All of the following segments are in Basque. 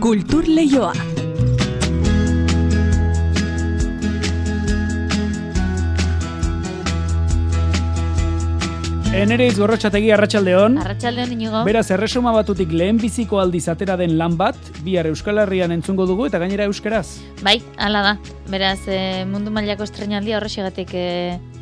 Kultur Leioa. Enereiz gorrotxategi arratsaldeon. Arratsaldeon inigo. Beraz, erresuma batutik lehen biziko aldiz atera den lan bat, bihar Euskal Herrian entzungo dugu eta gainera euskeraz. Bai, hala da. Beraz, e, mundu mailako estrenaldia horrexegatik e,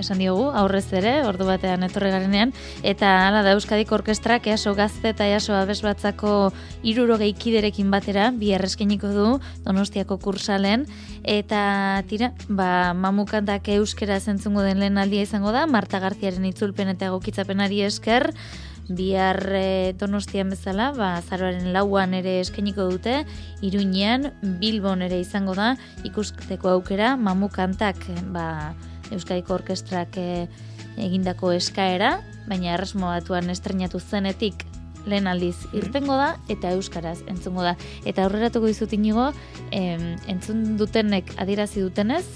esan diogu, aurrez ere, ordu batean etorri garenean, eta hala da Euskadik orkestrak easo gazte eta easo abes batzako iruro gehikiderekin batera, bihar eskeniko du, donostiako kursalen, eta tira, ba, mamukantak euskera zentzungo den lehen aldia izango da, Marta Garziaren itzulpen eta gokitzapenari esker, bihar e, donostian bezala, ba, zaroaren lauan ere eskeniko dute, iruñean, bilbon ere izango da, ikusteko aukera, mamukantak, ba, Euskadiko Orkestrak e, egindako eskaera, baina erresmo batuan estrenatu zenetik lehen aldiz irtengo da eta euskaraz entzungo da. Eta aurreratuko dizut inigo, em, entzun dutenek adierazi dutenez,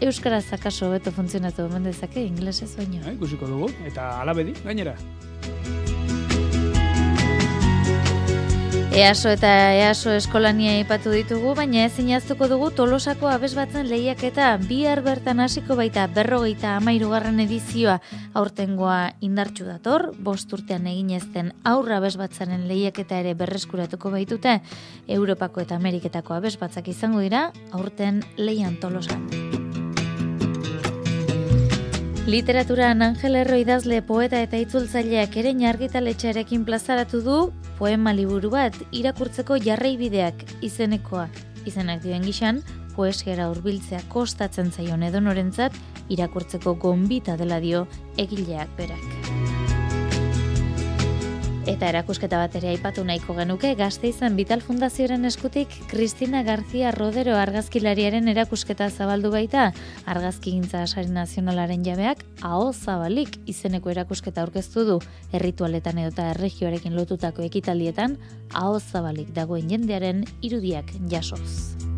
euskaraz akaso beto funtzionatu hemen dezake inglesez baino. Eh, ikusiko dugu eta alabedi gainera. EASO eta EASO eskolania ipatu ditugu, baina ez inaztuko dugu tolosako abesbatzen lehiak eta bihar bertan hasiko baita berrogeita amairugarren edizioa aurtengoa indartxu dator, bost urtean egin ezten aurra abesbatzaren lehiak eta ere berreskuratuko baitute, Europako eta Ameriketako abesbatzak izango dira, aurten lehian tolosan. Literaturan Angel Erro idazle poeta eta itzultzaileak ere argitaletxearekin plazaratu du poema liburu bat irakurtzeko jarraibideak izenekoa. Izenak dioen gixan, poesiara hurbiltzea kostatzen zaion edonorentzat irakurtzeko gonbita dela dio egileak berak. Eta erakusketa bat ere aipatu nahiko genuke, gazte izan Vital Fundazioaren eskutik Cristina García Rodero argazkilariaren erakusketa zabaldu baita, argazki gintza asari nazionalaren jabeak, hau zabalik izeneko erakusketa aurkeztu du, erritualetan edo eta erregioarekin lotutako ekitaldietan, hau zabalik dagoen jendearen irudiak jasoz.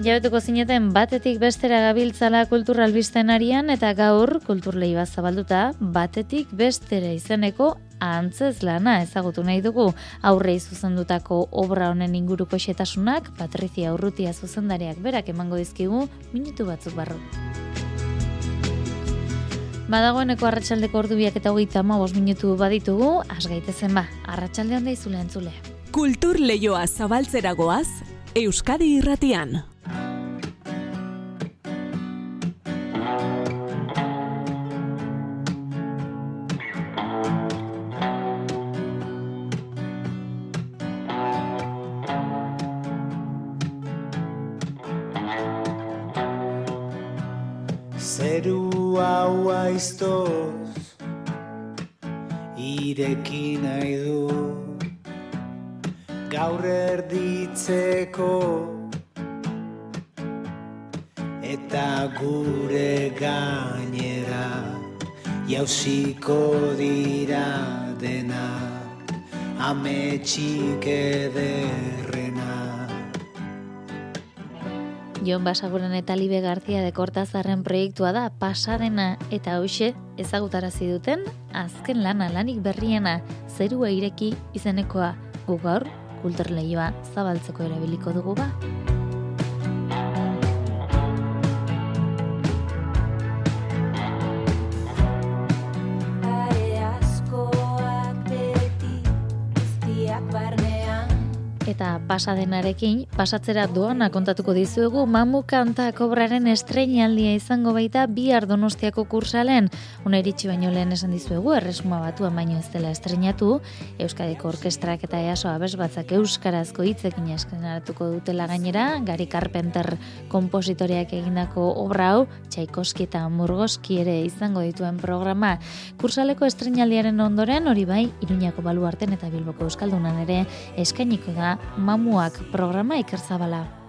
Jabetuko zineten batetik bestera gabiltzala kulturalbisten arian eta gaur kulturlei bat zabalduta batetik bestera izeneko antzez lana ezagutu nahi dugu aurrei zuzendutako obra honen inguruko xetasunak Patrizia Urrutia zuzendariak berak emango dizkigu minutu batzuk barru. Badagoeneko arratsaldeko ordubiak eta hogeita ama minutu baditugu, asgaitezen ba, arratsalde handa izule entzule. Kultur lehioa zabaltzeragoaz, Euskadi irratian. Jauziko dira dena Ametxik ederrena Jon Basaguren eta Libe Garzia de Kortazarren proiektua da pasadena eta hoxe ezagutarazi duten azken lana lanik berriena zerua ireki izenekoa gu gaur kulturleioa zabaltzeko erabiliko dugu ba. Pasadenarekin pasatzera doana kontatuko dizuegu mamu kanta kobraren estreñaldia izango baita bi ardonostiako kursalen uneritxi baino lehen esan dizuegu erresuma batuan baino ez dela estreñatu Euskadiko Orkestrak eta EASO abes batzak Euskarazko hitzekin eskenaratuko dutela gainera Gari Carpenter kompositoreak egindako obra hau Tchaikovsky eta Murgoski ere izango dituen programa. Kursaleko estreñaldiaren ondoren hori bai Iruñako baluarten eta Bilboko Euskaldunan ere eskainiko da mamuak programa ikerzabala.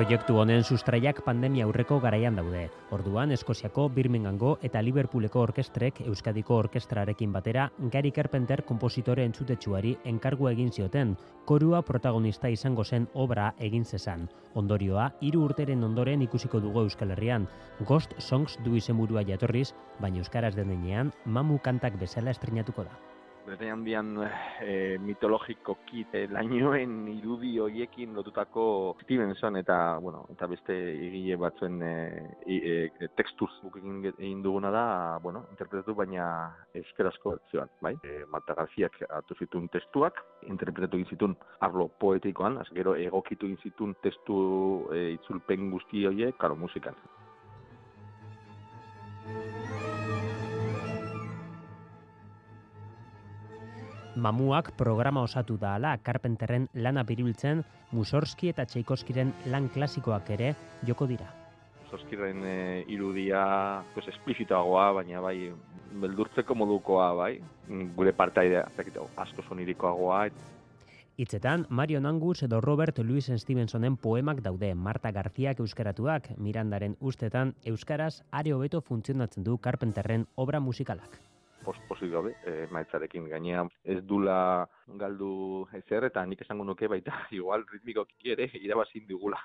Proiektu honen sustraiak pandemia aurreko garaian daude. Orduan, Eskoziako, Birminghamgo eta Liverpooleko orkestrek Euskadiko orkestrarekin batera Gary Carpenter kompositore entzutetsuari enkargu egin zioten, korua protagonista izango zen obra egin zezan. Ondorioa, hiru urteren ondoren ikusiko dugu Euskal Herrian. Ghost Songs du izenburua jatorriz, baina Euskaraz denean, mamu kantak bezala estrenatuko da bere handian e, mitologiko kit e, lainoen irudi hoiekin lotutako Stevenson eta bueno, eta beste egile batzuen e, e, tekstuz egin, egin duguna da, bueno, interpretatu baina euskarazko zioan, bai? E, Marta Garziak hartu zituen testuak, interpretatu egin zituen arlo poetikoan, az gero egokitu egin zituen testu e, itzulpen guzti horiek, karo, musikan. Mamuak programa osatu da ala Carpenterren lana biriltzen Musorski eta Tchaikovskiren lan klasikoak ere joko dira. Musorskiren e, irudia pues, esplizitoagoa, baina bai beldurtzeko modukoa bai, gure partaidea, asko sonirikoagoa. Hitzetan, Mario Nangus edo Robert Louis Stevensonen poemak daude Marta Garziak euskaratuak, Mirandaren ustetan, euskaraz are hobeto funtzionatzen du Carpenterren obra musikalak pospozik gabe, e, maitzarekin gainea ez dula galdu ezer, eta nik esango nuke baita, igual ritmiko ere irabazin digula.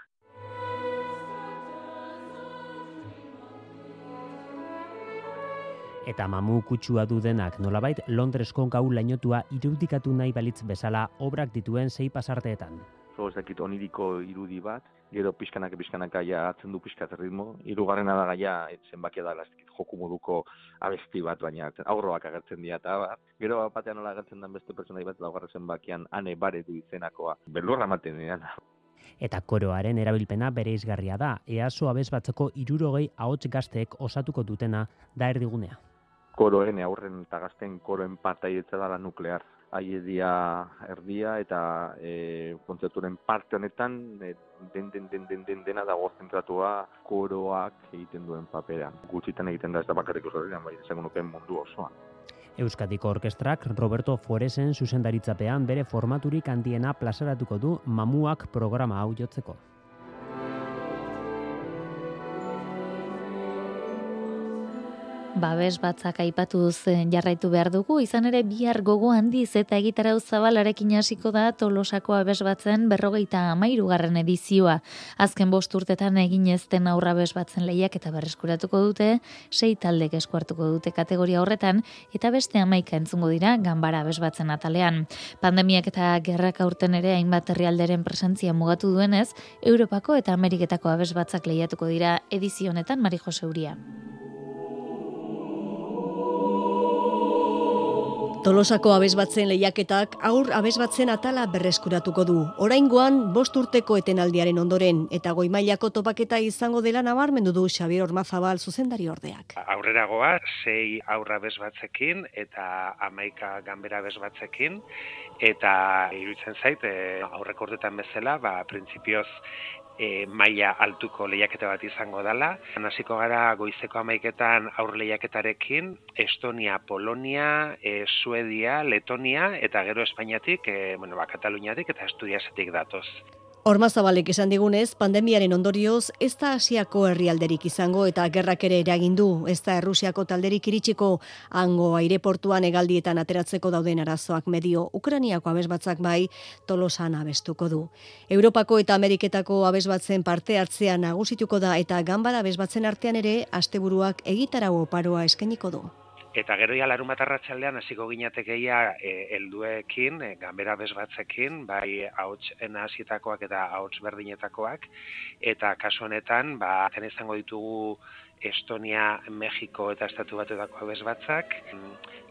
Eta mamu kutsua du denak nolabait Londresko gau lainotua irudikatu nahi balitz bezala obrak dituen sei pasarteetan. Zo, ez dakit oniriko irudi bat, gero pixkanaka pixkanaka ja atzen du pixkat ritmo. Hirugarrena da gaia zenbakia da lastik joku moduko abesti bat baina aurroak agertzen dira eta bat. Gero batean nola agertzen den beste pertsona bat laugarren zenbakian ane bare du izenakoa. Belurra ematen dira. Eta koroaren erabilpena bere izgarria da. Easo abez batzeko irurogei ahots gazteek osatuko dutena da erdigunea. Koroen aurren eta gazten koroen partaietza dela nuklear aiedia erdia eta e, kontzerturen parte honetan e, den, den, den, den, den dena dago zentratua koroak egiten duen papera. Gutxitan egiten da ez da bakarrik oso bai, esango nuke mundu osoa. Euskadiko Orkestrak Roberto Fueresen zuzendaritzapean bere formaturik handiena plazaratuko du mamuak programa hau jotzeko. Babes batzak aipatu zen jarraitu behar dugu, izan ere bihar gogo handiz eta egitarau zabalarekin hasiko da tolosako abes batzen berrogeita amairu garren edizioa. Azken bost urtetan egin ezten aurra abes batzen lehiak eta berreskuratuko dute, sei taldek eskuartuko dute kategoria horretan, eta beste amaika entzungo dira ganbara abes batzen atalean. Pandemiak eta gerrak aurten ere hainbat herrialderen presentzia mugatu duenez, Europako eta Ameriketako abes batzak lehiatuko dira edizionetan Mari Jose Uria. Tolosako abesbatzen lehiaketak aur abesbatzen atala berreskuratuko du. Oraingoan bost urteko etenaldiaren ondoren eta goimailako topaketa izango dela nabarmendu du Xabier Ormazabal zuzendari ordeak. Aurreragoa sei aurra abesbatzekin eta amaika ganbera abesbatzekin eta iruditzen zait eh, aurreko urtetan bezala, ba, printzipioz e, maila altuko lehiaketa bat izango dela. Hasiko gara goizeko amaiketan aur lehiaketarekin Estonia, Polonia, e, Suedia, Letonia eta gero Espainiatik, e, bueno, ba, Kataluniatik eta Asturiasetik datoz. Ormazabalek esan digunez, pandemiaren ondorioz, ez da asiako herrialderik izango eta gerrak ere eragin ez da Errusiako talderik iritsiko hango aireportuan egaldietan ateratzeko dauden arazoak medio Ukraniako abesbatzak bai tolosan abestuko du. Europako eta Ameriketako abesbatzen parte hartzean nagusituko da eta ganbara abesbatzen artean ere asteburuak egitarau oparoa eskainiko du. Eta gero ja larun bat arratsaldean hasiko ginatekeia e, helduekin, e, ganbera bezbatzekin, bai ahots hasietakoak eta ahots berdinetakoak. Eta kasu honetan, ba izango ditugu Estonia, Mexiko eta Estatu Batuetako bezbatzak,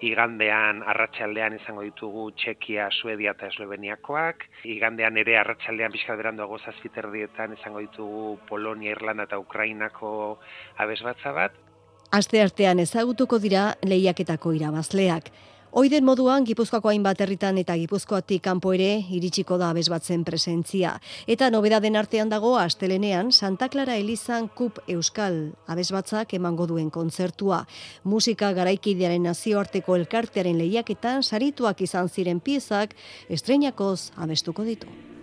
igandean arratsaldean izango ditugu Txekia, Suedia eta Esloveniakoak, igandean ere arratsaldean pixka berandu agozazpiterdietan izango ditugu Polonia, Irlanda eta Ukrainako abesbatza bat, Aste artean ezagutuko dira lehiaketako irabazleak. Oiden moduan Gipuzkoako hainbat herritan eta Gipuzkoatik kanpo ere iritsiko da abesbatzen presentzia. Eta nobedaden artean dago astelenean Santa Clara Elizan Kup Euskal abesbatzak emango duen kontzertua. Musika garaikidearen nazioarteko elkartearen lehiaketan sarituak izan ziren piezak estreinakoz abestuko ditu.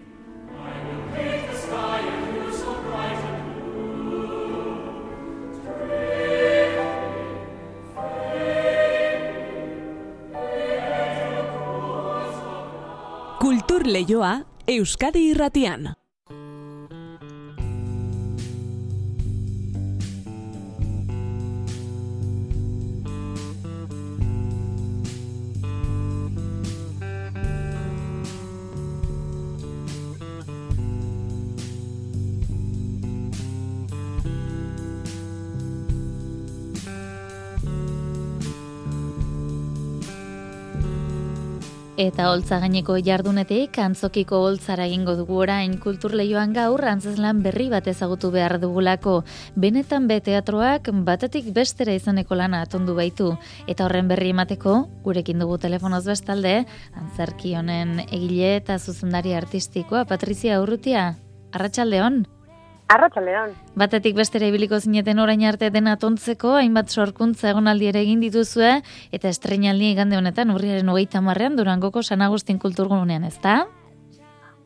Kultur Leioa Euskadi Irratian. Eta holtza gaineko jardunetik antzokiko holtzara egingo dugu orain kulturleioan gaur antzeslan berri bat ezagutu behar dugulako. Benetan be teatroak batetik bestera izaneko lana atondu baitu. Eta horren berri emateko, gurekin dugu telefonoz bestalde, antzerki honen egile eta zuzendari artistikoa Patrizia Urrutia. Arratsaldeon. Arratxaldeon. Batetik bestera ibiliko zineten orain arte dena tontzeko, hainbat sorkuntza egonaldi ere egin dituzue, eta estrenaldi igande honetan urriaren hogeita marrean durangoko San Agustin kulturgunean, ezta?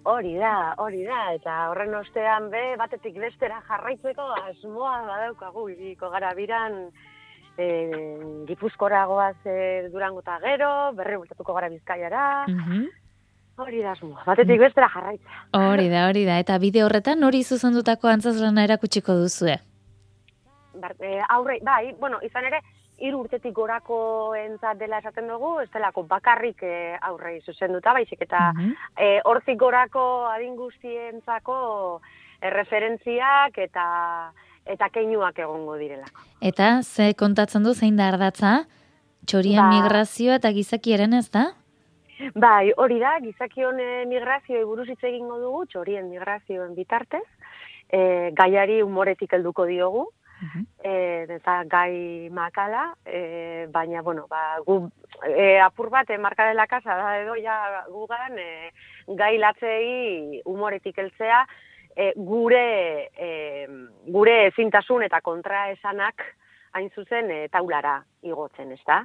Hori da, hori da, eta horren ostean be, batetik bestera jarraitzeko asmoa badaukagu, iriko gara biran, e, gipuzkora goaz e, durango eta gero, berri bultatuko gara bizkaiara, Mhm. Hori da asmoa, batetik bestera jarraitza. Hori da, hori da. Eta bide horretan hori zuzendutako antzazlana erakutsiko duzue. Bar, e, aurre, bai, bueno, izan ere, hiru urtetik gorako entzat dela esaten dugu, ez delako bakarrik e, aurrei zuzenduta, baizik eta Mhm. e, hortik gorako adin guztientzako erreferentziak eta eta keinuak egongo direlako. Eta ze kontatzen du zein da ardatza? Txorien Ba- migrazioa eta gizakiaren ez da? Bai, hori da, gizakion eh, migrazioi buruz hitz egingo dugu, txorien migrazioen bitartez, e, gaiari umoretik helduko diogu, e, eta gai makala, e, baina, bueno, ba, gu, e, apur bat, e, marka dela casa, da edo ja gugan, e, gai latzei umoretik heltzea, e, gure, e, gure ezintasun eta kontraesanak hain zuzen e, taulara igotzen, ez da?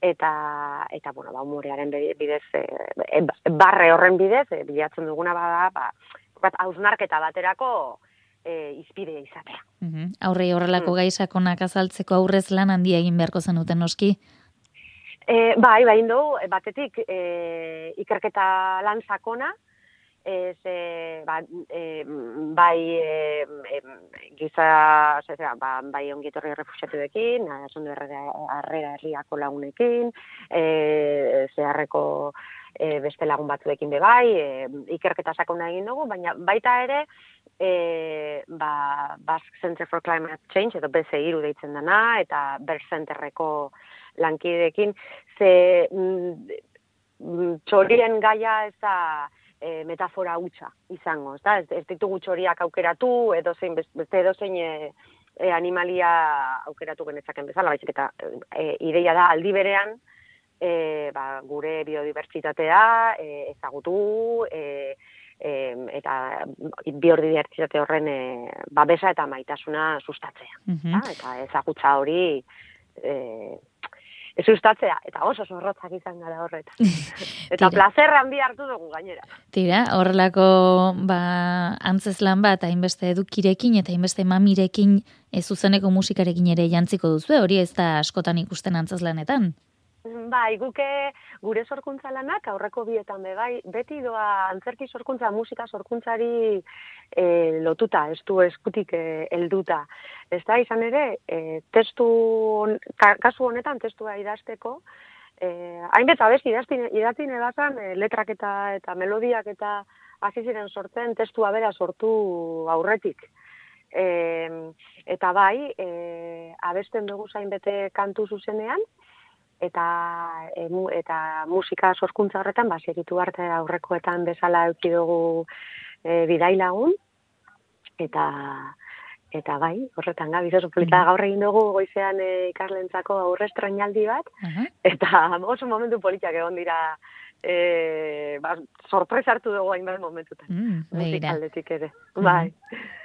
Eta eta bueno, ba umorearen bidez e, e, barre horren bidez e, bilatzen duguna bada, ba bat hausnarketa baterako e, izpide izatea. Mhm. Aurrei horrelako Mm. gai sakonak azaltzeko aurrez lan handia egin beharko zenuten noski. E, bai, bai dugu, e, batetik e, ikerketa lan sakona, ez, e, ba, e, bai e, e, giza, zera, ba, bai ongitorri refusiatuekin, asundu harrera herriako lagunekin, e, zeharreko e, beste lagun batzuekin be bai, e, ikerketa sakona egin dugu, baina baita ere, e, ba, Basque Center for Climate Change, edo BCIRU deitzen dana, eta Ber Centerreko lankideekin, ze mm, mm, txorien gaia ez da e, metafora hutsa izango, ez da? Ez, ez ditugu txoriak aukeratu, edo zein, beste edo zein e, e, animalia aukeratu genezaken bezala, baizik eta e, ideia da aldi berean, e, ba, gure biodibertsitatea e, ezagutu, e, e, eta biodibertsitate horren e, babesa eta maitasuna sustatzea. Mhm. da? eta ezagutza hori e, sustatzea, eta oso zorrotzak izan gara horretan. eta Tira. plazer handi hartu dugu gainera. Tira, horrelako ba, antzeslan bat, hainbeste edukirekin eta hainbeste mamirekin ez zuzeneko musikarekin ere jantziko duzu, hori ez da askotan ikusten antzeslanetan. Bai, guke gure sorkuntza lanak aurreko bietan be bai, beti doa antzerki sorkuntza, musika sorkuntzari e, lotuta, ez du eskutik e, helduta. Ez da, izan ere, e, testu, ka, kasu honetan testua idazteko, e, hainbet abesti idaztine, idatine bazan, e, letrak eta, eta melodiak eta hasi ziren sortzen testua bera sortu aurretik. E, eta bai, e, abesten dugu zainbete kantu zuzenean, eta e, mu, eta musika sorkuntza horretan ba segitu arte aurrekoetan bezala eduki dugu e, bidai lagun. Eta eta bai, horretan gabiz oso polita gaur egin dugu goizean e, ikaslentzako aurre estrainaldi bat. Aha. eta oso momentu politak egon dira e, ba, sorpresa hartu dugu hainbat momentutan. Mm. Musikaldetik ere. Bai.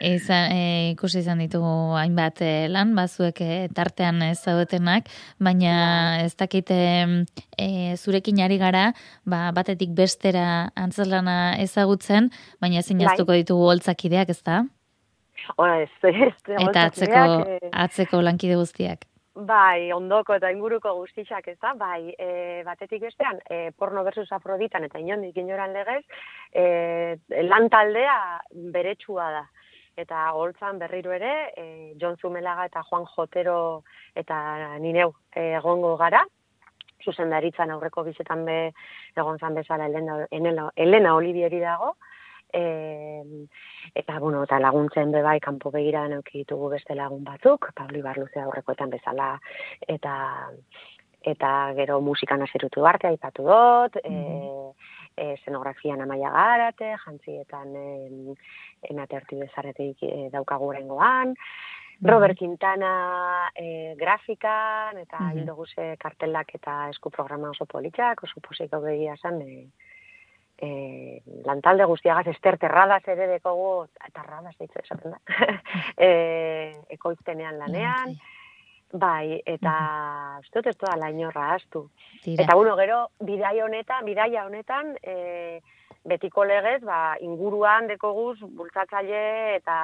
Izan, e, ikusi izan ditugu hainbat e, lan, bazuek e, tartean ez zaudetenak, baina ez dakite e, zurekin ari gara, ba, batetik bestera antzeslana ezagutzen, baina ezin Bai. ditugu holtzakideak, ez da? Ora ez, ez, Eta atzeko, holtzakideak, e, atzeko lankide guztiak. Bai, ondoko eta inguruko guztixak ez da, bai, e, batetik bestean, e, porno versus afroditan eta inondik inoran legez, e, lan taldea beretsua da. Eta holtzan berriro ere, e, John Zumelaga eta Juan Jotero eta nineu e, egongo gara, zuzendaritzan aurreko bizetan be egon zan bezala Elena, Elena, Elena Olivieri dago, e, eta bueno, eta laguntzen be bai kanpo begira neuki ditugu beste lagun batzuk, Pablo Ibarluze aurrekoetan bezala eta eta gero musikan aserutu arte aipatu dut, mm -hmm. e, e, amaia garate, jantzietan e, emate hartu bezaretik e, daukagu rengoan, Robert Quintana e, grafikan, eta mm -hmm. kartelak eta esku programa oso politxak, oso posiko begia zen, e, e, lantalde guztiagaz, ester terradas ere dekogu, terradas ditzu esaten da, e, ekoiztenean lanean, bai, eta ez dut ez da lainorra astu. Eta bueno, gero, bidaia honetan, bidaia honetan, e, betiko legez, ba, inguruan dekoguz, bultzatzaile eta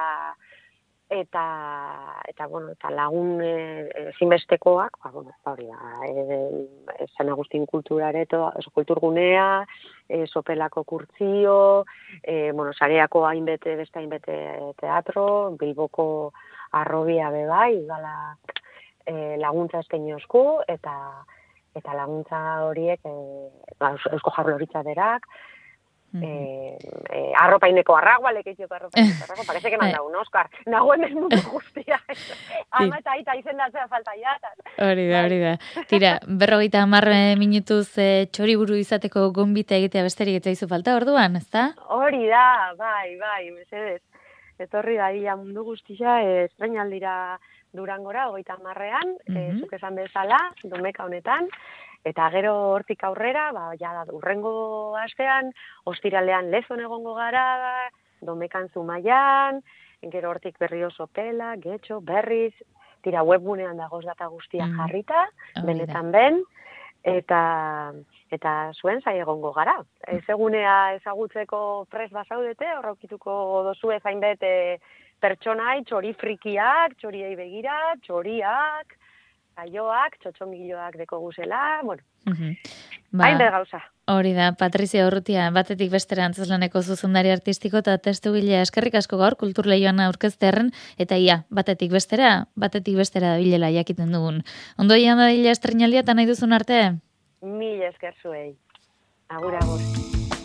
eta eta bueno eta lagun e, zinbestekoak ba bueno ba hori da eh San Agustin kulturareto kulturgunea e, sopelako kurtzio eh bueno sareako hainbete beste hainbete teatro bilboko arrobia be bai gala e, laguntza eskainiozku eta eta laguntza horiek eh ba, eusko jarloritza berak Eh, eh, arropaineko arragua, lekeitioko arropaineko arragua, parece que manda un Oscar. Nago hemen mundu guztia. Ama eta aita izendatzea falta ya. Hori da, hori da. Tira, berrogeita amarre minutuz eh, txori buru izateko gombita egitea besterik eta izu falta orduan, ezta? Hori da, bai, bai, mesedez. Etorri da, mundu guztia, eh, estrenaldira durangora, hogeita amarrean, mm -hmm. eh, zuk esan bezala, domeka honetan, Eta gero hortik aurrera, ba, ja, urrengo astean, ostiralean lezon egongo gara, domekan zumaian, gero hortik berri oso pela, getxo, berriz, tira webgunean dagoz data guztia mm. jarrita, benetan ben, eta eta zuen zai egongo gara. Ez egunea ezagutzeko pres basaudete, horraukituko dozu ezain bete pertsonai, txori frikiak, txoriei begira, txoriak, saioak, txotxongiloak deko guzela, bueno, uh -huh. ba, gauza. Hori da, Patrizia Urrutia, batetik bestera antzeslaneko zuzendari artistiko eta testu gilea eskerrik asko gaur kultur lehioan aurkezterren, eta ia, batetik bestera, batetik bestera da bilela jakiten dugun. Ondo ian da dila estrenalia eta nahi duzun arte? Mil esker zuei. Agur, agur.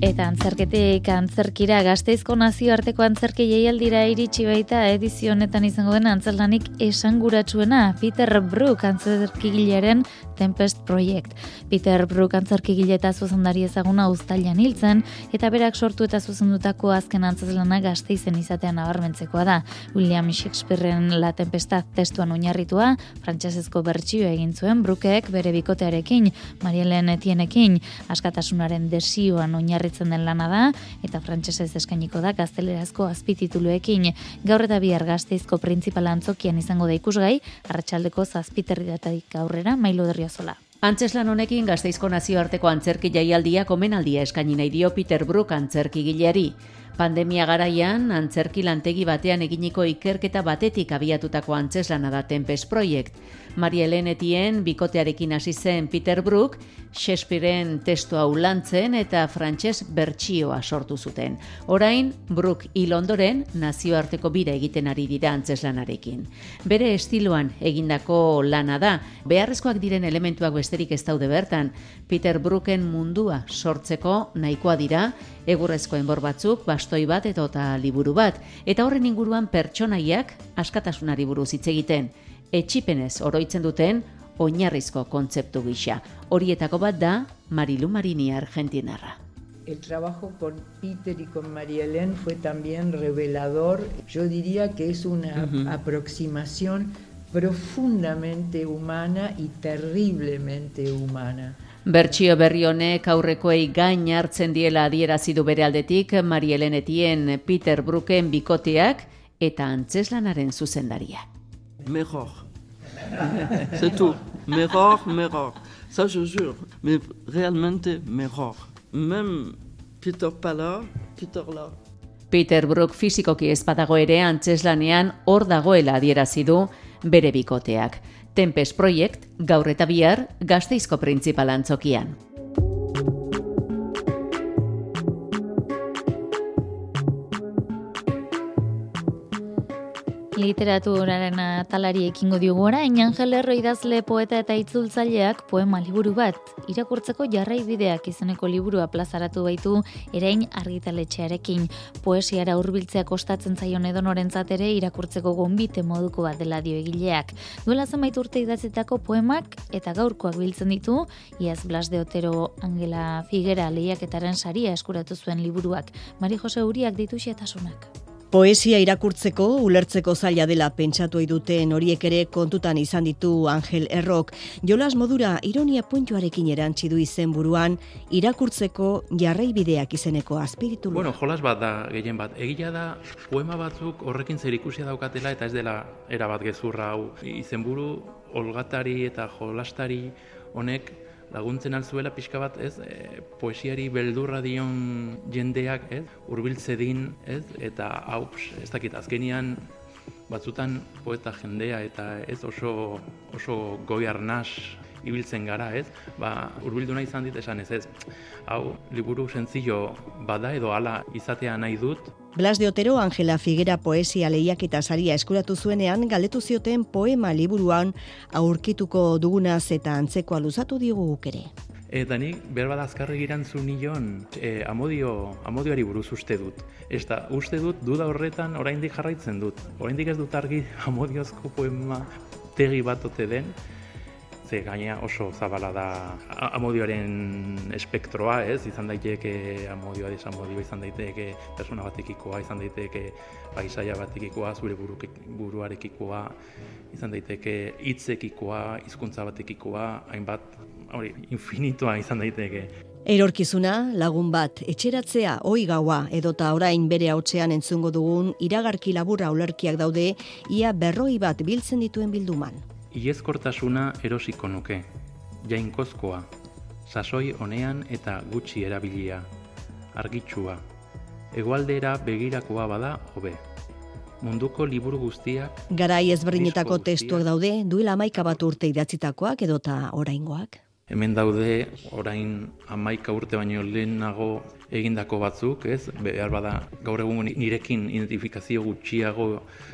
Eta antzerketik antzerkira gazteizko nazioarteko antzerki jaialdira iritsi baita edizionetan izango den antzelanik esanguratsuena Peter Brook antzerkigilaren Tempest Project. Peter Brook antzerkigile eta zuzendari ezaguna uztailan hiltzen eta berak sortu eta zuzendutako azken antzezlana gazteizen izatean nabarmentzekoa da. William Shakespeareen La Tempesta testuan oinarritua, frantsesezko bertsioa egin zuen Brookek bere bikotearekin, Marielen Etienekin, askatasunaren desioan oinarri oinarritzen den lana da eta frantsesez eskainiko da gaztelerazko azpitituluekin. Gaur eta bihar gazteizko printzipala antzokian izango da ikusgai, arratsaldeko zazpiterriatatik aurrera mailo derriozola. Antzeslan honekin gazteizko nazioarteko antzerki jaialdia komenaldia eskaini nahi dio Peter Brook antzerki gileari. Pandemia garaian, antzerki lantegi batean eginiko ikerketa batetik abiatutako antzeslana da Tempest Project. Maria Helenetien bikotearekin hasi zen Peter Brook, Shakespeareen testua ulantzen eta frantses bertsioa sortu zuten. Orain, Brook hil ondoren nazioarteko bira egiten ari dira antzeslanarekin. Bere estiloan egindako lana da, beharrezkoak diren elementuak besterik ez daude bertan, Peter Brooken mundua sortzeko nahikoa dira, egurrezko enbor batzuk, bastoi bat eta liburu bat, eta horren inguruan pertsonaiak askatasunari buruz hitz egiten etxipenez oroitzen duten oinarrizko kontzeptu gisa. Horietako bat da Marilu Marini Argentinarra. El trabajo con Peter y con María Elena fue también revelador. Yo diría que es una uh -huh. aproximación profundamente humana y terriblemente humana. Bertsio berri honek aurrekoei gain hartzen diela adierazi du bere aldetik Maria Helenetien Peter Brooken bikoteak eta antzeslanaren zuzendaria. Mejor. C'est tout. Mejor, mejor. Ça, je jure. Mais réellement, mejor. Même Peter Pala, Peter là. Peter Brook fizikoki ezpadago ere antzeslanean hor dagoela adierazi du bere bikoteak. Tempest Project, gaur eta bihar, gazteizko printzipal antzokian. Literaturaren atalari ekingo diogu orain Angel Erro idazle poeta eta itzultzaileak poema liburu bat irakurtzeko jarrai bideak izeneko liburua plazaratu baitu erain argitaletxearekin. Poesiara hurbiltzea kostatzen zaion edonorentzat ere irakurtzeko gonbite moduko bat dela dio egileak. Duela zenbait urte idatzitako poemak eta gaurkoak biltzen ditu Iaz Blas de Otero Angela Figuera lehiaketaren saria eskuratu zuen liburuak. Mari Jose Uriak ditu xetasunak Poesia irakurtzeko, ulertzeko zaila dela pentsatu duten horiek ere kontutan izan ditu Angel Errok. Jolas modura ironia puntuarekin erantzi du izen buruan, irakurtzeko jarraibideak izeneko azpiritu. Bueno, jolas bat da, gehien bat. Egia da, poema batzuk horrekin zer ikusia daukatela eta ez dela erabat gezurra hau. Izenburu, olgatari eta jolastari honek laguntzen alzuela pixka bat, ez, e, poesiari beldurra dion jendeak, ez, urbiltze din, ez, eta hau, ez dakit, azkenian batzutan poeta jendea eta ez? Oso, oso goi arnaz ibiltzen gara, ez? Ba, urbildu nahi izan dit esan ez, ez? Hau, liburu sencillo bada edo hala izatea nahi dut. Blas de Otero Angela Figuera poesia lehiak eta saria eskuratu zuenean galdetu zioten poema liburuan aurkituko dugunaz eta antzekoa luzatu digu ere. Eta nik, behar azkarri girantzu nion, e, amodio, amodioari buruz uste dut. Ez da, uste dut, duda horretan oraindik jarraitzen dut. Oraindik ez dut argi amodiozko poema tegi bat ote den, ze gaina oso zabala da amodioaren espektroa, ez? Izan daiteke amodioa desamodioa, izan daiteke persona batekikoa, izan daiteke paisaia batekikoa, zure buruarekikoa, izan daiteke hitzekikoa, hizkuntza batekikoa, hainbat hori infinitua izan daiteke. Erorkizuna, lagun bat, etxeratzea, oi gaua, edota orain bere hautzean entzungo dugun, iragarki laburra ulerkiak daude, ia berroi bat biltzen dituen bilduman. Iezkortasuna erosiko nuke, jainkozkoa, sasoi honean eta gutxi erabilia, argitsua, egualdera begirakoa bada hobe. Munduko liburu guztiak... Garai ezberdinetako testuak daude, duela amaika bat urte idatzitakoak edota oraingoak? Hemen daude orain amaika urte baino lehenago egindako batzuk, ez? Behar bada gaur egun nirekin identifikazio gutxiago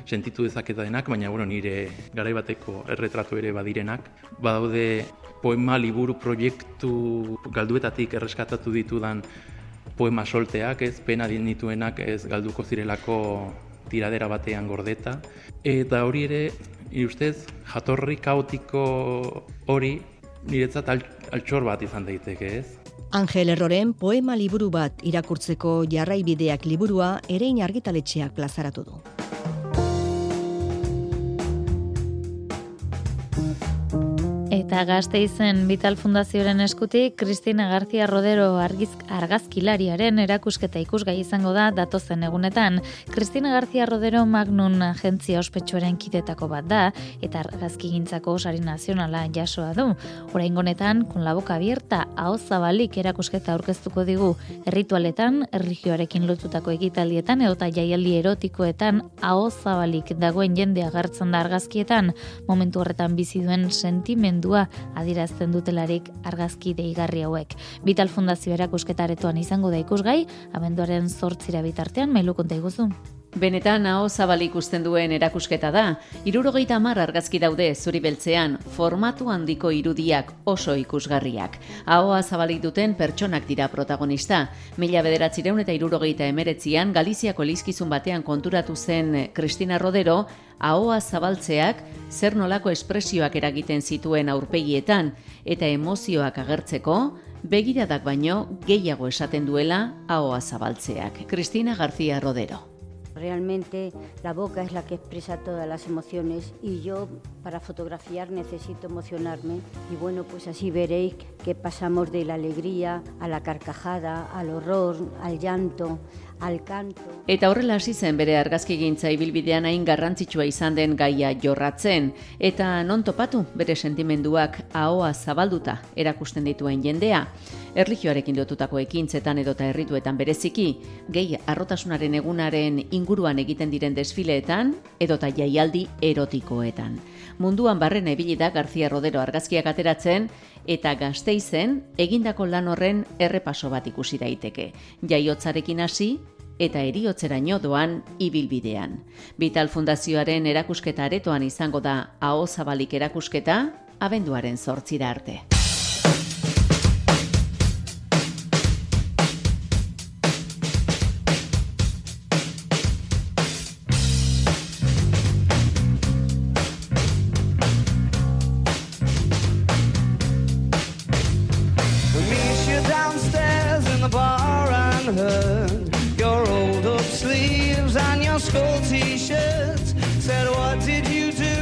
sentitu dezaketa denak, baina bueno, nire garaibateko erretratu ere badirenak. Badaude poema liburu proiektu galduetatik erreskatatu ditudan poema solteak, ez? Pena dituenak ez galduko zirelako tiradera batean gordeta. Eta hori ere, ustez, jatorri kaotiko hori niretzat altxor bat izan daiteke, ez? Angel Erroren poema liburu bat irakurtzeko jarraibideak liburua erein argitaletxeak plazaratu du. Eta gazte izen Vital Fundazioaren eskutik, Kristina García Rodero argizk, argazkilariaren erakusketa ikusgai izango da datozen egunetan. Kristina García Rodero Magnun agentzia ospetsuaren kidetako bat da, eta argazki gintzako osari nazionala jasoa du. Horain gonetan, kun la boka abierta, hau zabalik erakusketa aurkeztuko digu, erritualetan, erligioarekin lotutako egitaldietan, edota jaialdi erotikoetan, hau zabalik dagoen jende agertzen da argazkietan, momentu horretan bizi duen sentimendua adirazten dutelarik argazki deigarri hauek. Vital Fundazio erakusketaretoan izango da ikusgai, abenduaren zortzira bitartean, mailu konta iguzu. Benetan hau zabal ikusten duen erakusketa da, irurogeita mar argazki daude zuri beltzean, formatu handiko irudiak oso ikusgarriak. Ahoa zabalik duten pertsonak dira protagonista. Mila bederatzireun eta irurogeita emeretzian, Galiziako elizkizun batean konturatu zen Kristina Rodero, ahoa zabaltzeak zer nolako espresioak eragiten zituen aurpegietan eta emozioak agertzeko, begiradak baino gehiago esaten duela ahoa zabaltzeak. Kristina García Rodero. Realmente la boca es la que expresa todas las emociones y yo para fotografiar necesito emocionarme. Y bueno, pues así veréis que pasamos de la alegría a la carcajada, al horror, al llanto, al canto. Eta horrela hasi zen bere argazkigintza ibilbidean hain garrantzitsua izan den gaia jorratzen eta non topatu bere sentimenduak ahoa zabalduta erakusten dituen jendea. Erlijioarekin lotutako ekintzetan edota herrituetan bereziki, gehi arrotasunaren egunaren inguruan egiten diren desfileetan edota jaialdi erotikoetan. Munduan barren ebili da García Rodero argazkiak ateratzen eta gazteizen egindako lan horren errepaso bat ikusi daiteke. Jaiotzarekin hasi eta eriotzeraino doan ibilbidean. Vital Fundazioaren erakusketa aretoan izango da aho zabalik erakusketa abenduaren zortzira arte. T-shirts. Said, what did you do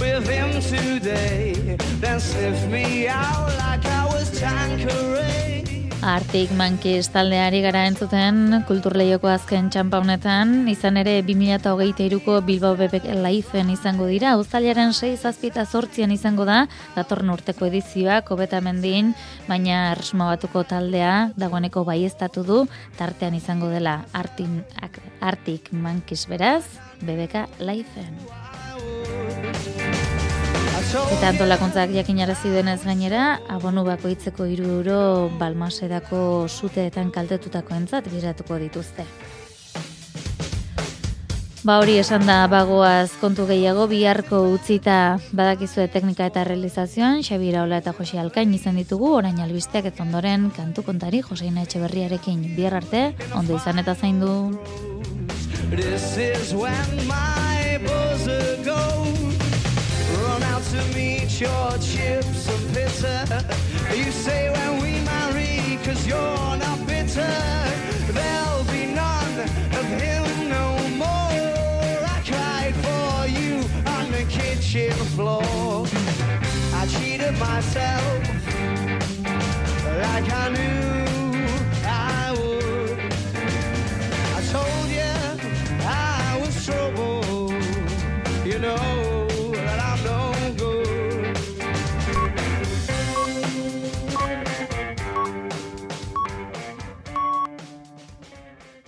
with him today? Then sniffed me out like I was Tanqueray. Artik Monkeys taldeari gara entzuten kulturleioko azken txampa honetan, izan ere 2023ko Bilbao Bebek Lifeen izango dira, uztailaren 6 zazpita zortzian izango da, datorren urteko edizioa, kobeta mendin, baina erresma batuko taldea dagoeneko baiestatu du, tartean izango dela Artin, Artik Monkeys beraz, Bebeka Lifeen. Eta antolakuntzak jakinarazi denez gainera, abonu bakoitzeko hiru euro balmasedako suteetan kaltetutako entzat giratuko dituzte. Ba hori esan da bagoaz kontu gehiago biharko utzita badakizue teknika eta realizazioan Xabi Iraola eta Josi Alkain izan ditugu orain albisteak ez ondoren kantu kontari Joseina Etxeberriarekin bihar arte ondo izan eta zaindu. This is when my buzzer your chips and bitter. You say when we marry, cause you're not bitter. There'll be none of him no more. I cried for you on the kitchen floor. I cheated myself like I knew